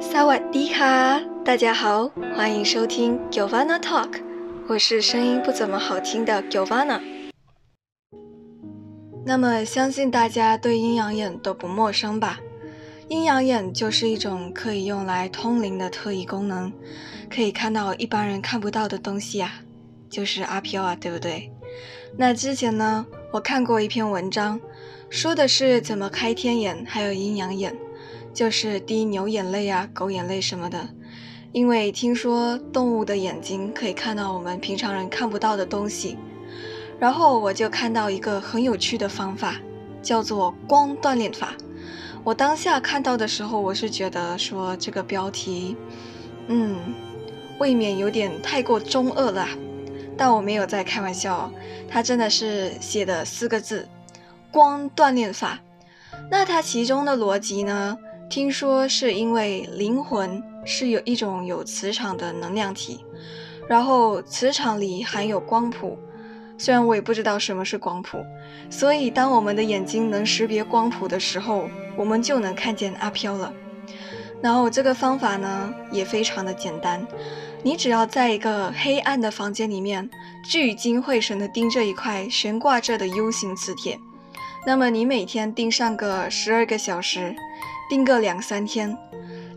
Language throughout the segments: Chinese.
萨瓦迪卡，大家好，欢迎收听 Giovanna Talk，我是声音不怎么好听的 Giovanna。那么，相信大家对阴阳眼都不陌生吧？阴阳眼就是一种可以用来通灵的特异功能，可以看到一般人看不到的东西啊，就是阿飘啊，对不对？那之前呢，我看过一篇文章，说的是怎么开天眼，还有阴阳眼。就是滴牛眼泪啊、狗眼泪什么的，因为听说动物的眼睛可以看到我们平常人看不到的东西。然后我就看到一个很有趣的方法，叫做光锻炼法。我当下看到的时候，我是觉得说这个标题，嗯，未免有点太过中二了。但我没有在开玩笑，它真的是写的四个字：光锻炼法。那它其中的逻辑呢？听说是因为灵魂是有一种有磁场的能量体，然后磁场里含有光谱，虽然我也不知道什么是光谱，所以当我们的眼睛能识别光谱的时候，我们就能看见阿飘了。然后这个方法呢也非常的简单，你只要在一个黑暗的房间里面聚精会神的盯着一块悬挂着的 U 型磁铁，那么你每天盯上个十二个小时。定个两三天，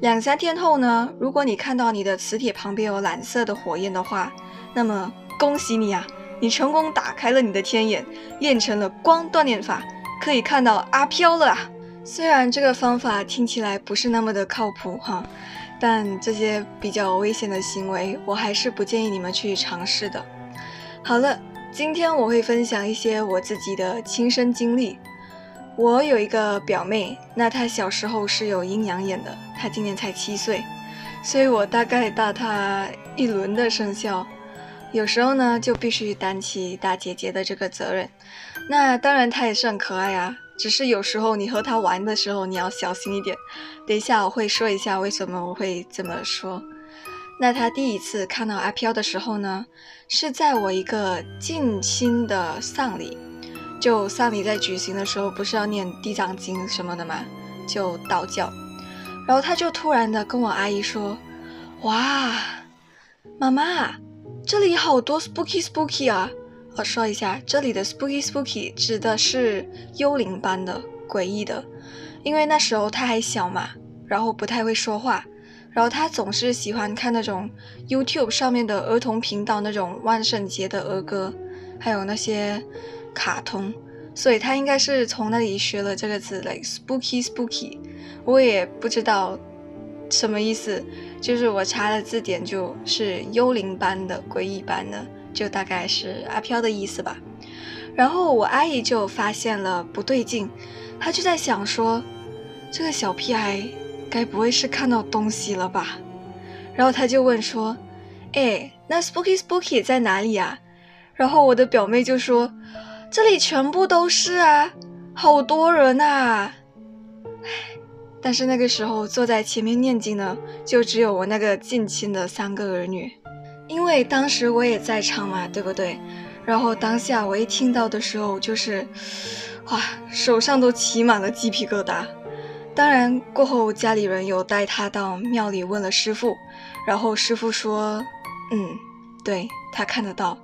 两三天后呢？如果你看到你的磁铁旁边有蓝色的火焰的话，那么恭喜你啊，你成功打开了你的天眼，练成了光锻炼法，可以看到阿飘了啊！虽然这个方法听起来不是那么的靠谱哈，但这些比较危险的行为，我还是不建议你们去尝试的。好了，今天我会分享一些我自己的亲身经历。我有一个表妹，那她小时候是有阴阳眼的，她今年才七岁，所以我大概大她一轮的生肖，有时候呢就必须担起大姐姐的这个责任。那当然她也是很可爱啊，只是有时候你和她玩的时候你要小心一点。等一下我会说一下为什么我会这么说。那她第一次看到阿飘的时候呢，是在我一个近亲的丧礼。就丧礼在举行的时候，不是要念地藏经什么的吗？就道教。然后他就突然的跟我阿姨说：“哇，妈妈，这里好多 spooky spooky 啊！”我说一下，这里的 spooky spooky 指的是幽灵般的诡异的，因为那时候他还小嘛，然后不太会说话，然后他总是喜欢看那种 YouTube 上面的儿童频道那种万圣节的儿歌，还有那些。卡通，所以他应该是从那里学了这个字，like spooky spooky，我也不知道什么意思，就是我查了字典，就是幽灵般的、诡异般的，就大概是阿飘的意思吧。然后我阿姨就发现了不对劲，她就在想说，这个小屁孩该不会是看到东西了吧？然后她就问说，哎，那 spooky spooky 在哪里啊？然后我的表妹就说。这里全部都是啊，好多人呐！唉，但是那个时候坐在前面念经的就只有我那个近亲的三个儿女，因为当时我也在场嘛，对不对？然后当下我一听到的时候，就是哇，手上都起满了鸡皮疙瘩。当然过后家里人有带他到庙里问了师傅，然后师傅说，嗯，对他看得到。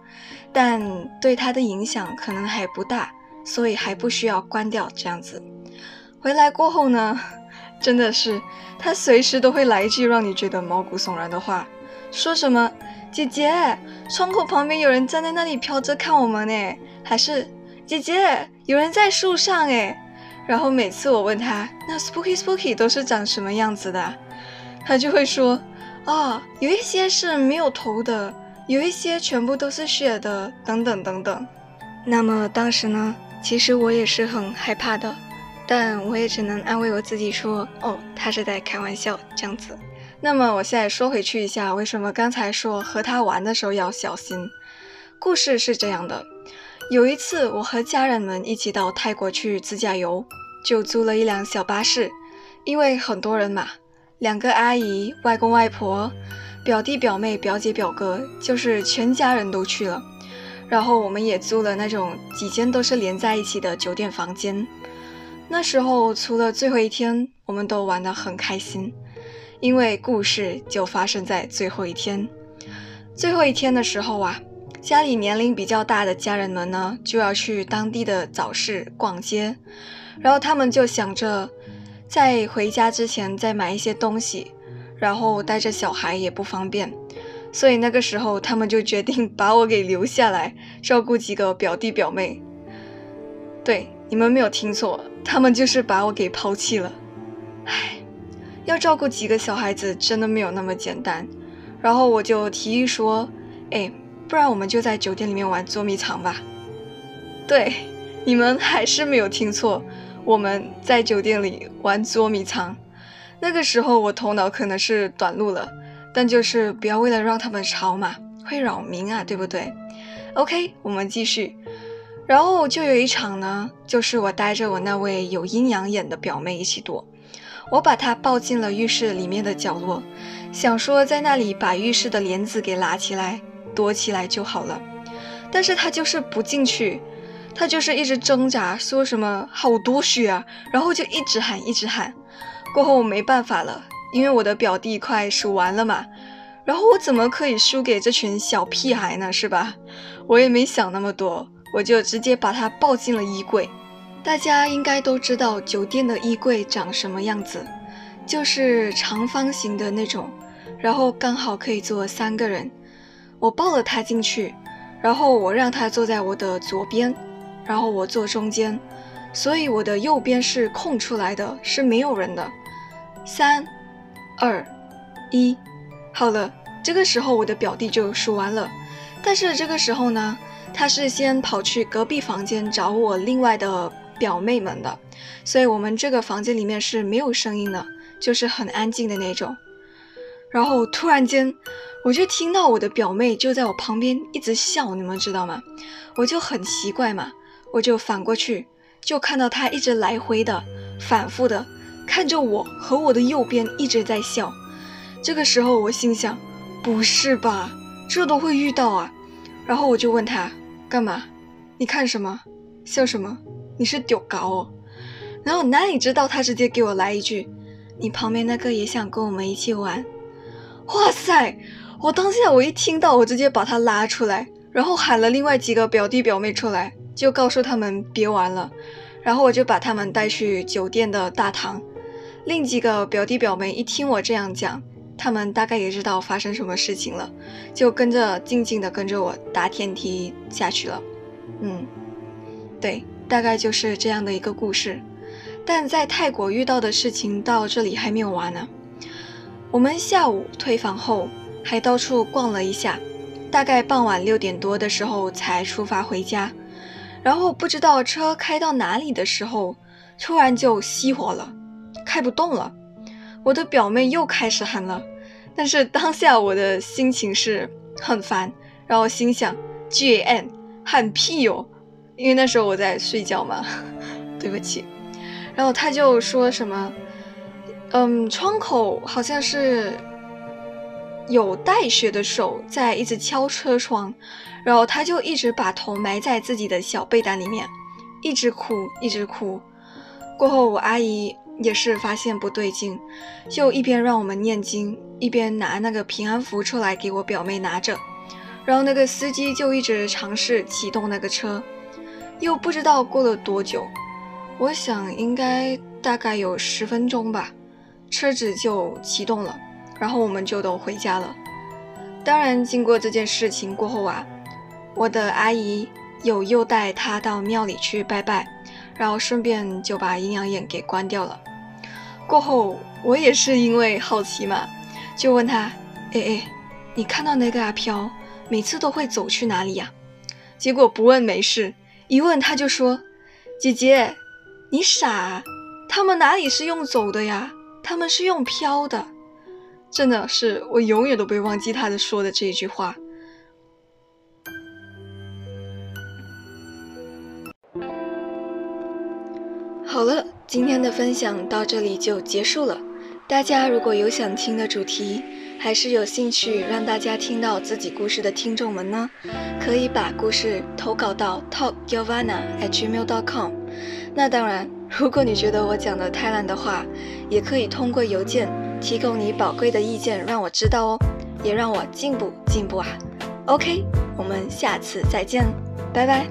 但对他的影响可能还不大，所以还不需要关掉这样子。回来过后呢，真的是他随时都会来一句让你觉得毛骨悚然的话，说什么“姐姐，窗口旁边有人站在那里飘着看我们呢”，还是“姐姐，有人在树上哎”。然后每次我问他那 spooky spooky 都是长什么样子的，他就会说：“啊，有一些是没有头的。”有一些全部都是血的，等等等等。那么当时呢，其实我也是很害怕的，但我也只能安慰我自己说：“哦，他是在开玩笑，这样子。”那么我现在说回去一下，为什么刚才说和他玩的时候要小心？故事是这样的：有一次我和家人们一起到泰国去自驾游，就租了一辆小巴士，因为很多人嘛，两个阿姨、外公外婆。表弟表妹表姐表哥就是全家人都去了，然后我们也租了那种几间都是连在一起的酒店房间。那时候除了最后一天，我们都玩得很开心。因为故事就发生在最后一天。最后一天的时候啊，家里年龄比较大的家人们呢，就要去当地的早市逛街，然后他们就想着在回家之前再买一些东西，然后带着小孩也不方便，所以那个时候他们就决定把我给留下来照顾几个表弟表妹。对，你们没有听错，他们就是把我给抛弃了。唉，要照顾几个小孩子真的没有那么简单。然后我就提议说：“哎，不然我们就在酒店里面玩捉迷藏吧。”对，你们还是没有听错，我们在酒店里玩捉迷藏。那个时候我头脑可能是短路了，但就是不要为了让他们吵嘛，会扰民啊，对不对？OK，我们继续。然后就有一场呢，就是我带着我那位有阴阳眼的表妹一起躲，我把她抱进了浴室里面的角落。想说在那里把浴室的帘子给拉起来，躲起来就好了，但是他就是不进去，他就是一直挣扎，说什么好多血啊，然后就一直喊一直喊。过后我没办法了，因为我的表弟快数完了嘛，然后我怎么可以输给这群小屁孩呢？是吧？我也没想那么多，我就直接把他抱进了衣柜。大家应该都知道酒店的衣柜长什么样子。就是长方形的那种，然后刚好可以坐三个人。我抱了他进去，然后我让他坐在我的左边，然后我坐中间，所以我的右边是空出来的，是没有人的。三、二、一，好了，这个时候我的表弟就数完了，但是这个时候呢，他是先跑去隔壁房间找我另外的表妹们的，所以我们这个房间里面是没有声音的。就是很安静的那种，然后突然间，我就听到我的表妹就在我旁边一直笑，你们知道吗？我就很奇怪嘛，我就反过去，就看到他一直来回的、反复的看着我和我的右边一直在笑。这个时候我心想，不是吧，这都会遇到啊？然后我就问他干嘛？你看什么？笑什么？你是丢高哦？然后哪里知道他直接给我来一句。你旁边那个也想跟我们一起玩，哇塞！我当下我一听到，我直接把他拉出来，然后喊了另外几个表弟表妹出来，就告诉他们别玩了。然后我就把他们带去酒店的大堂。另几个表弟表妹一听我这样讲，他们大概也知道发生什么事情了，就跟着静静的跟着我搭天梯下去了。嗯，对，大概就是这样的一个故事。但在泰国遇到的事情到这里还没有完呢。我们下午退房后还到处逛了一下，大概傍晚六点多的时候才出发回家。然后不知道车开到哪里的时候，突然就熄火了，开不动了。我的表妹又开始喊了，但是当下我的心情是很烦，然后心想 G A N 喊屁哟，因为那时候我在睡觉嘛，对不起。然后他就说什么，嗯，窗口好像是有带血的手在一直敲车窗，然后他就一直把头埋在自己的小被单里面，一直哭，一直哭。过后我阿姨也是发现不对劲，就一边让我们念经，一边拿那个平安符出来给我表妹拿着，然后那个司机就一直尝试启动那个车，又不知道过了多久。我想应该大概有十分钟吧，车子就启动了，然后我们就都回家了。当然，经过这件事情过后啊，我的阿姨有又带他到庙里去拜拜，然后顺便就把阴阳眼给关掉了。过后我也是因为好奇嘛，就问他：“哎哎，你看到那个阿飘每次都会走去哪里呀？”结果不问没事，一问他就说：“姐姐。”你傻，他们哪里是用走的呀？他们是用飘的，真的是我永远都不会忘记他的说的这一句话。好了，今天的分享到这里就结束了。大家如果有想听的主题，还是有兴趣让大家听到自己故事的听众们呢，可以把故事投稿到 talkyovana@gmail.com。那当然，如果你觉得我讲的太烂的话，也可以通过邮件提供你宝贵的意见，让我知道哦，也让我进步进步啊。OK，我们下次再见，拜拜。